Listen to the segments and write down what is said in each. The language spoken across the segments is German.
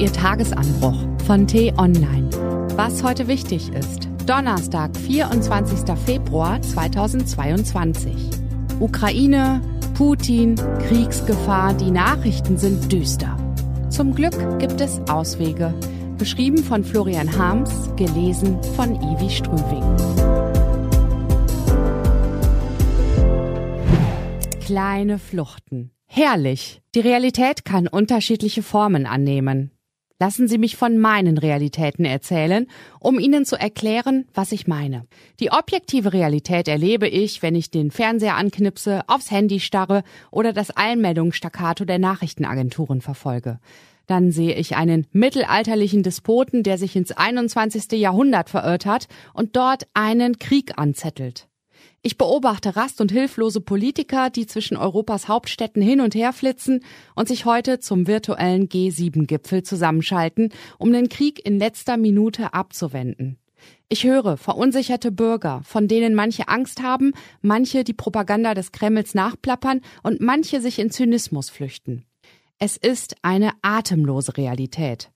Ihr Tagesanbruch von T-Online. Was heute wichtig ist. Donnerstag, 24. Februar 2022. Ukraine, Putin, Kriegsgefahr, die Nachrichten sind düster. Zum Glück gibt es Auswege. Geschrieben von Florian Harms, gelesen von Ivi Strüving. Kleine Fluchten. Herrlich. Die Realität kann unterschiedliche Formen annehmen. Lassen Sie mich von meinen Realitäten erzählen, um Ihnen zu erklären, was ich meine. Die objektive Realität erlebe ich, wenn ich den Fernseher anknipse, aufs Handy starre oder das Einmeldungsstaccato der Nachrichtenagenturen verfolge. Dann sehe ich einen mittelalterlichen Despoten, der sich ins 21. Jahrhundert verirrt hat und dort einen Krieg anzettelt. Ich beobachte rast- und hilflose Politiker, die zwischen Europas Hauptstädten hin und her flitzen und sich heute zum virtuellen G7-Gipfel zusammenschalten, um den Krieg in letzter Minute abzuwenden. Ich höre verunsicherte Bürger, von denen manche Angst haben, manche die Propaganda des Kremls nachplappern und manche sich in Zynismus flüchten. Es ist eine atemlose Realität.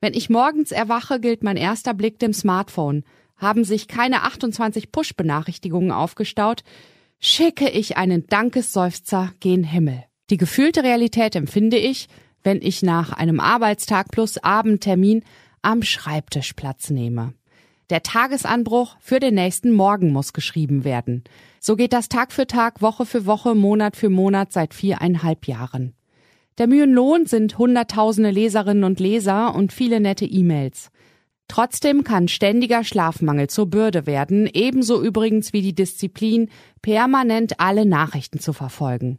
Wenn ich morgens erwache, gilt mein erster Blick dem Smartphone haben sich keine 28 Push-Benachrichtigungen aufgestaut, schicke ich einen Dankesseufzer gen Himmel. Die gefühlte Realität empfinde ich, wenn ich nach einem Arbeitstag plus Abendtermin am Schreibtisch Platz nehme. Der Tagesanbruch für den nächsten Morgen muss geschrieben werden. So geht das Tag für Tag, Woche für Woche, Monat für Monat seit viereinhalb Jahren. Der Mühenlohn sind hunderttausende Leserinnen und Leser und viele nette E-Mails. Trotzdem kann ständiger Schlafmangel zur Bürde werden, ebenso übrigens wie die Disziplin, permanent alle Nachrichten zu verfolgen.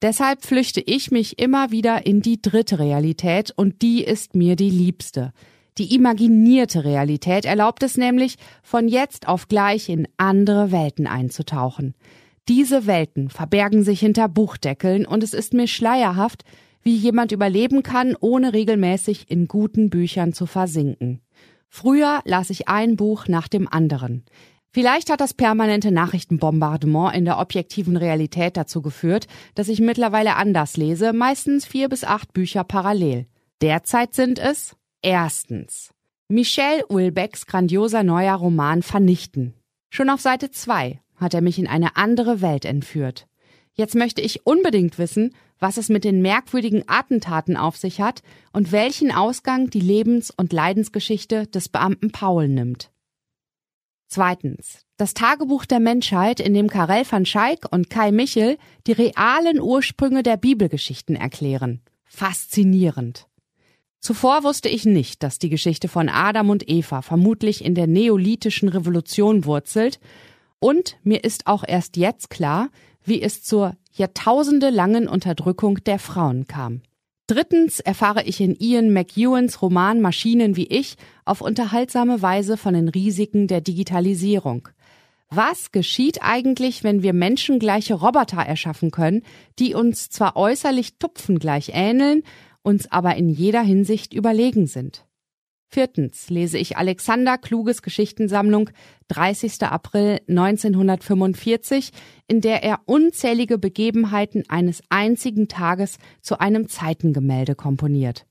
Deshalb flüchte ich mich immer wieder in die dritte Realität und die ist mir die liebste. Die imaginierte Realität erlaubt es nämlich, von jetzt auf gleich in andere Welten einzutauchen. Diese Welten verbergen sich hinter Buchdeckeln und es ist mir schleierhaft, wie jemand überleben kann, ohne regelmäßig in guten Büchern zu versinken. Früher las ich ein Buch nach dem anderen. Vielleicht hat das permanente Nachrichtenbombardement in der objektiven Realität dazu geführt, dass ich mittlerweile anders lese, meistens vier bis acht Bücher parallel. Derzeit sind es erstens Michel Ulbecks grandioser neuer Roman Vernichten. Schon auf Seite zwei hat er mich in eine andere Welt entführt. Jetzt möchte ich unbedingt wissen, was es mit den merkwürdigen Attentaten auf sich hat und welchen Ausgang die Lebens- und Leidensgeschichte des Beamten Paul nimmt. Zweitens. Das Tagebuch der Menschheit, in dem Karel van Schaik und Kai Michel die realen Ursprünge der Bibelgeschichten erklären. Faszinierend. Zuvor wusste ich nicht, dass die Geschichte von Adam und Eva vermutlich in der neolithischen Revolution wurzelt, und mir ist auch erst jetzt klar, wie es zur jahrtausendelangen Unterdrückung der Frauen kam. Drittens erfahre ich in Ian McEwans Roman Maschinen wie ich auf unterhaltsame Weise von den Risiken der Digitalisierung. Was geschieht eigentlich, wenn wir menschengleiche Roboter erschaffen können, die uns zwar äußerlich tupfengleich ähneln, uns aber in jeder Hinsicht überlegen sind? Viertens lese ich Alexander Kluges Geschichtensammlung 30. April 1945, in der er unzählige Begebenheiten eines einzigen Tages zu einem Zeitengemälde komponiert.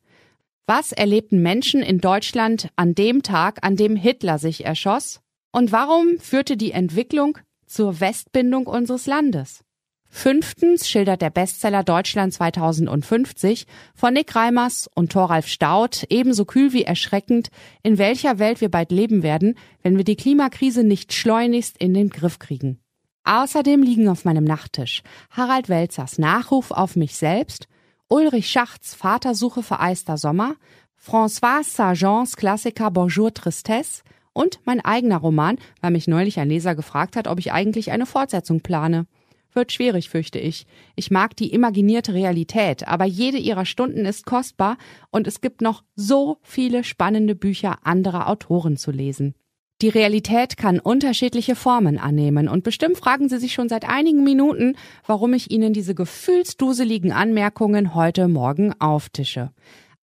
Was erlebten Menschen in Deutschland an dem Tag, an dem Hitler sich erschoss? Und warum führte die Entwicklung zur Westbindung unseres Landes? Fünftens schildert der Bestseller Deutschland 2050 von Nick Reimers und Thoralf Staudt ebenso kühl wie erschreckend, in welcher Welt wir bald leben werden, wenn wir die Klimakrise nicht schleunigst in den Griff kriegen. Außerdem liegen auf meinem Nachttisch Harald Welzers Nachruf auf mich selbst, Ulrich Schachts Vatersuche vereister Sommer, François Sargents Klassiker Bonjour Tristesse und mein eigener Roman, weil mich neulich ein Leser gefragt hat, ob ich eigentlich eine Fortsetzung plane. Wird schwierig, fürchte ich. Ich mag die imaginierte Realität, aber jede ihrer Stunden ist kostbar und es gibt noch so viele spannende Bücher anderer Autoren zu lesen. Die Realität kann unterschiedliche Formen annehmen und bestimmt fragen Sie sich schon seit einigen Minuten, warum ich Ihnen diese gefühlsduseligen Anmerkungen heute Morgen auftische.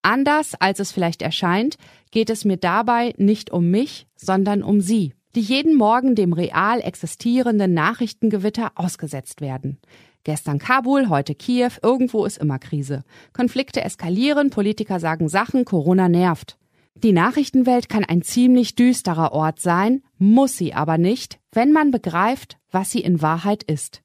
Anders als es vielleicht erscheint, geht es mir dabei nicht um mich, sondern um Sie die jeden Morgen dem real existierenden Nachrichtengewitter ausgesetzt werden. Gestern Kabul, heute Kiew, irgendwo ist immer Krise. Konflikte eskalieren, Politiker sagen Sachen, Corona nervt. Die Nachrichtenwelt kann ein ziemlich düsterer Ort sein, muss sie aber nicht, wenn man begreift, was sie in Wahrheit ist.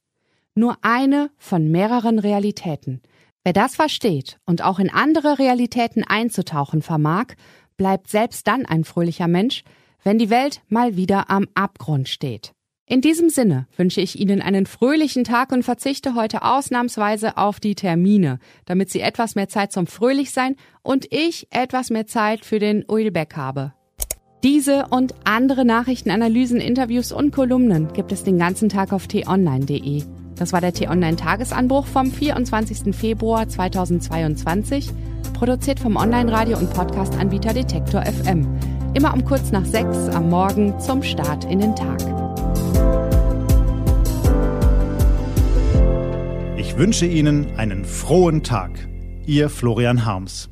Nur eine von mehreren Realitäten. Wer das versteht und auch in andere Realitäten einzutauchen vermag, bleibt selbst dann ein fröhlicher Mensch, wenn die Welt mal wieder am Abgrund steht. In diesem Sinne wünsche ich Ihnen einen fröhlichen Tag und verzichte heute ausnahmsweise auf die Termine, damit Sie etwas mehr Zeit zum Fröhlichsein und ich etwas mehr Zeit für den Uilbeck habe. Diese und andere Nachrichtenanalysen, Interviews und Kolumnen gibt es den ganzen Tag auf t-online.de. Das war der T-Online-Tagesanbruch vom 24. Februar 2022, produziert vom Online-Radio- und Podcast-Anbieter Detektor FM. Immer um kurz nach sechs am Morgen zum Start in den Tag. Ich wünsche Ihnen einen frohen Tag. Ihr Florian Harms.